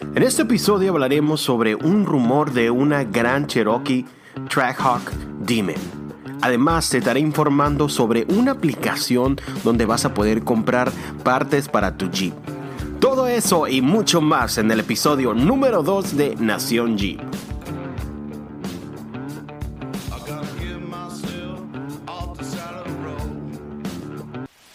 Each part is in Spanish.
En este episodio hablaremos sobre un rumor de una gran Cherokee Trackhawk Demon. Además, te estaré informando sobre una aplicación donde vas a poder comprar partes para tu Jeep. Todo eso y mucho más en el episodio número 2 de Nación Jeep.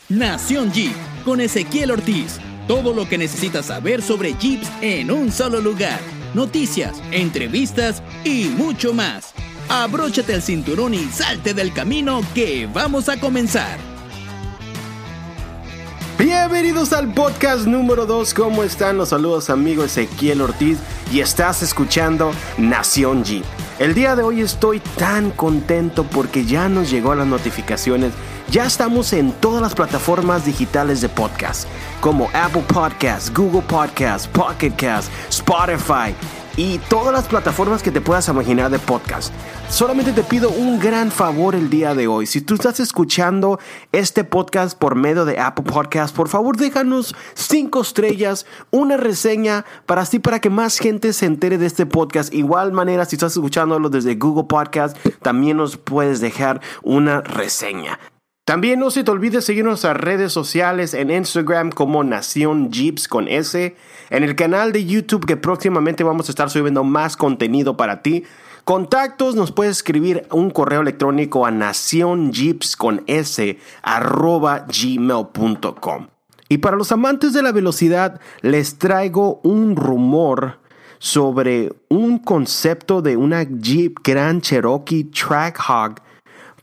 Nación Jeep con Ezequiel Ortiz. Todo lo que necesitas saber sobre Jeeps en un solo lugar. Noticias, entrevistas y mucho más. Abróchate el cinturón y salte del camino que vamos a comenzar. Bienvenidos al podcast número 2. ¿Cómo están? Los saludos amigo Ezequiel Ortiz y estás escuchando Nación Jeep. El día de hoy estoy tan contento porque ya nos llegó las notificaciones. Ya estamos en todas las plataformas digitales de podcast, como Apple Podcasts, Google Podcasts, Pocket Casts, Spotify y todas las plataformas que te puedas imaginar de podcast. Solamente te pido un gran favor el día de hoy. Si tú estás escuchando este podcast por medio de Apple Podcasts, por favor déjanos cinco estrellas, una reseña para así para que más gente se entere de este podcast. Igual manera, si estás escuchándolo desde Google Podcasts, también nos puedes dejar una reseña. También no se te olvide seguir nuestras redes sociales en Instagram como Nación Jeeps con S, en el canal de YouTube que próximamente vamos a estar subiendo más contenido para ti. Contactos nos puedes escribir un correo electrónico a nacionjeeps con S arroba gmail.com. Y para los amantes de la velocidad les traigo un rumor sobre un concepto de una Jeep Grand Cherokee Trackhawk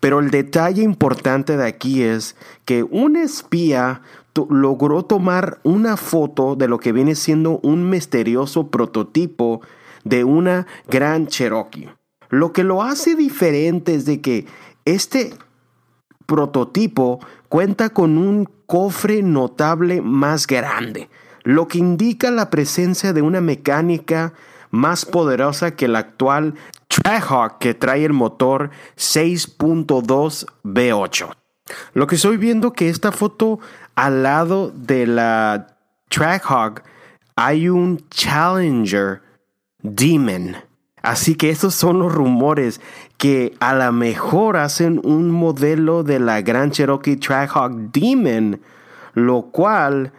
pero el detalle importante de aquí es que un espía logró tomar una foto de lo que viene siendo un misterioso prototipo de una Gran Cherokee. Lo que lo hace diferente es de que este prototipo cuenta con un cofre notable más grande, lo que indica la presencia de una mecánica más poderosa que la actual Que trae el motor 6.2 V8. Lo que estoy viendo que esta foto al lado de la Trackhawk hay un Challenger Demon. Así que esos son los rumores que a lo mejor hacen un modelo de la Gran Cherokee Trackhawk Demon, lo cual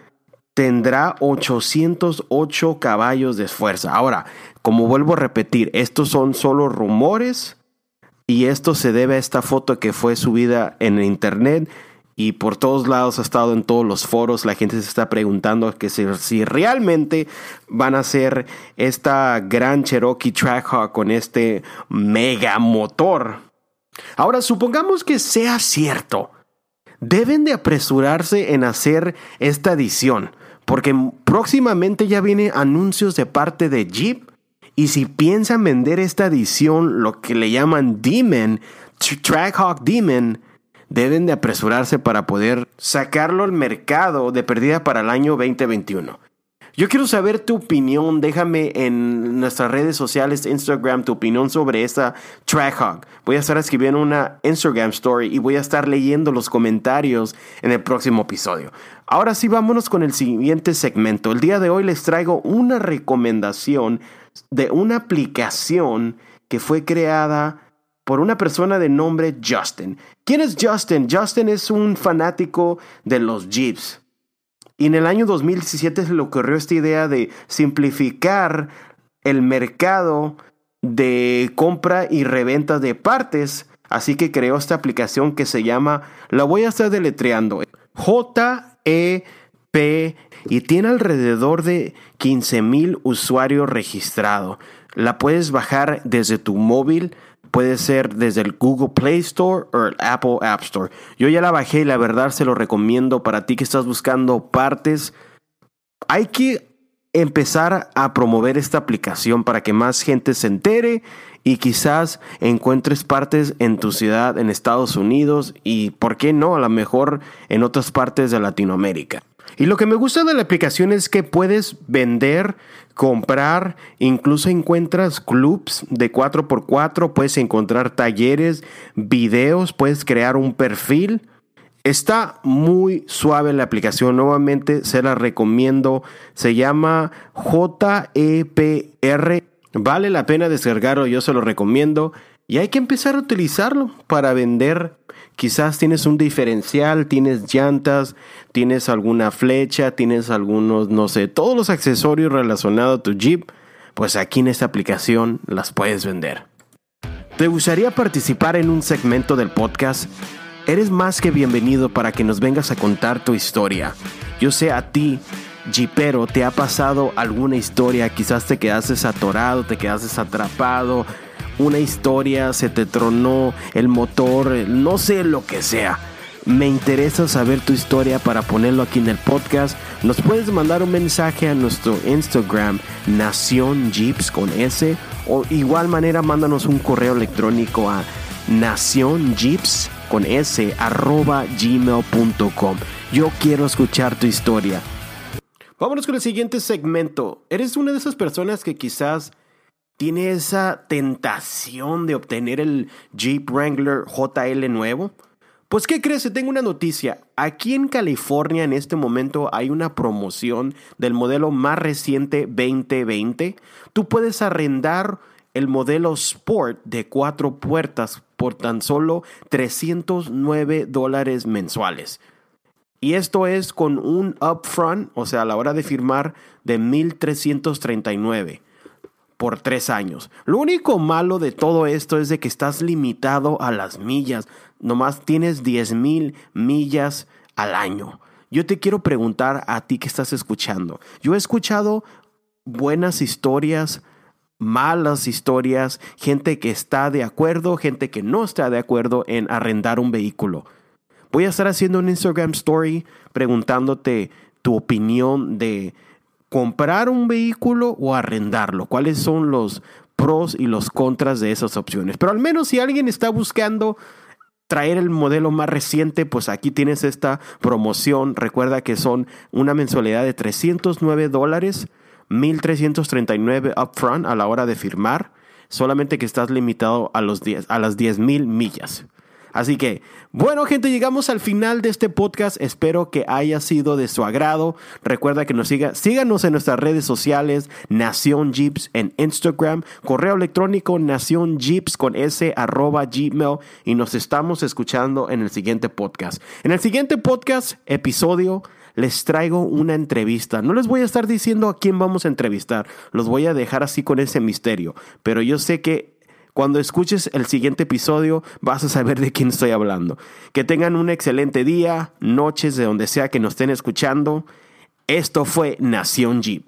tendrá 808 caballos de fuerza. Ahora, como vuelvo a repetir, estos son solo rumores y esto se debe a esta foto que fue subida en internet y por todos lados ha estado en todos los foros. La gente se está preguntando que si, realmente van a hacer esta gran Cherokee Trackhawk con este mega motor. Ahora, supongamos que sea cierto. Deben de apresurarse en hacer esta edición porque próximamente ya vienen anuncios de parte de Jeep. Y si piensan vender esta edición, lo que le llaman Demon, Trackhawk Demon, deben de apresurarse para poder sacarlo al mercado de perdida para el año 2021. Yo quiero saber tu opinión. Déjame en nuestras redes sociales, Instagram, tu opinión sobre esta Trackhawk. Voy a estar escribiendo una Instagram story y voy a estar leyendo los comentarios en el próximo episodio. Ahora sí, vámonos con el siguiente segmento. El día de hoy les traigo una recomendación de una aplicación que fue creada por una persona de nombre Justin. ¿Quién es Justin? Justin es un fanático de los Jeeps. Y en el año 2017 se le ocurrió esta idea de simplificar el mercado de compra y reventa de partes. Así que creó esta aplicación que se llama, la voy a estar deletreando, J-E-P y tiene alrededor de 15 mil usuarios registrados. La puedes bajar desde tu móvil Puede ser desde el Google Play Store o el Apple App Store. Yo ya la bajé y la verdad se lo recomiendo para ti que estás buscando partes. Hay que empezar a promover esta aplicación para que más gente se entere y quizás encuentres partes en tu ciudad en Estados Unidos y, ¿por qué no? A lo mejor en otras partes de Latinoamérica. Y lo que me gusta de la aplicación es que puedes vender, comprar, incluso encuentras clubs de 4x4, puedes encontrar talleres, videos, puedes crear un perfil Está muy suave la aplicación, nuevamente se la recomiendo. Se llama JEPR. Vale la pena descargarlo, yo se lo recomiendo. Y hay que empezar a utilizarlo para vender. Quizás tienes un diferencial, tienes llantas, tienes alguna flecha, tienes algunos, no sé, todos los accesorios relacionados a tu Jeep. Pues aquí en esta aplicación las puedes vender. ¿Te gustaría participar en un segmento del podcast? Eres más que bienvenido para que nos vengas a contar tu historia. Yo sé a ti, Jeepero, te ha pasado alguna historia, quizás te quedaste atorado, te quedaste atrapado, una historia, se te tronó el motor, no sé lo que sea. Me interesa saber tu historia para ponerlo aquí en el podcast. Nos puedes mandar un mensaje a nuestro Instagram, Nación Jeeps con S, o igual manera mándanos un correo electrónico a Nación Jeeps con s arroba gmail.com. Yo quiero escuchar tu historia. Vámonos con el siguiente segmento. ¿Eres una de esas personas que quizás tiene esa tentación de obtener el Jeep Wrangler JL nuevo? Pues ¿qué crees? Tengo una noticia. Aquí en California en este momento hay una promoción del modelo más reciente 2020. Tú puedes arrendar el modelo Sport de cuatro puertas por tan solo 309 dólares mensuales. Y esto es con un upfront, o sea, a la hora de firmar, de 1339 por tres años. Lo único malo de todo esto es de que estás limitado a las millas. Nomás tienes 10 mil millas al año. Yo te quiero preguntar a ti que estás escuchando. Yo he escuchado buenas historias malas historias, gente que está de acuerdo, gente que no está de acuerdo en arrendar un vehículo. Voy a estar haciendo un Instagram story preguntándote tu opinión de comprar un vehículo o arrendarlo. ¿Cuáles son los pros y los contras de esas opciones? Pero al menos si alguien está buscando traer el modelo más reciente, pues aquí tienes esta promoción. Recuerda que son una mensualidad de 309 dólares 1339 upfront a la hora de firmar, solamente que estás limitado a, los 10, a las 10.000 millas. Así que, bueno gente, llegamos al final de este podcast. Espero que haya sido de su agrado. Recuerda que nos siga, síganos en nuestras redes sociales, Nación Jeeps en Instagram, correo electrónico Nación Jeeps con s arroba gmail y nos estamos escuchando en el siguiente podcast. En el siguiente podcast, episodio les traigo una entrevista. No les voy a estar diciendo a quién vamos a entrevistar, los voy a dejar así con ese misterio, pero yo sé que cuando escuches el siguiente episodio vas a saber de quién estoy hablando. Que tengan un excelente día, noches de donde sea que nos estén escuchando. Esto fue Nación Jeep.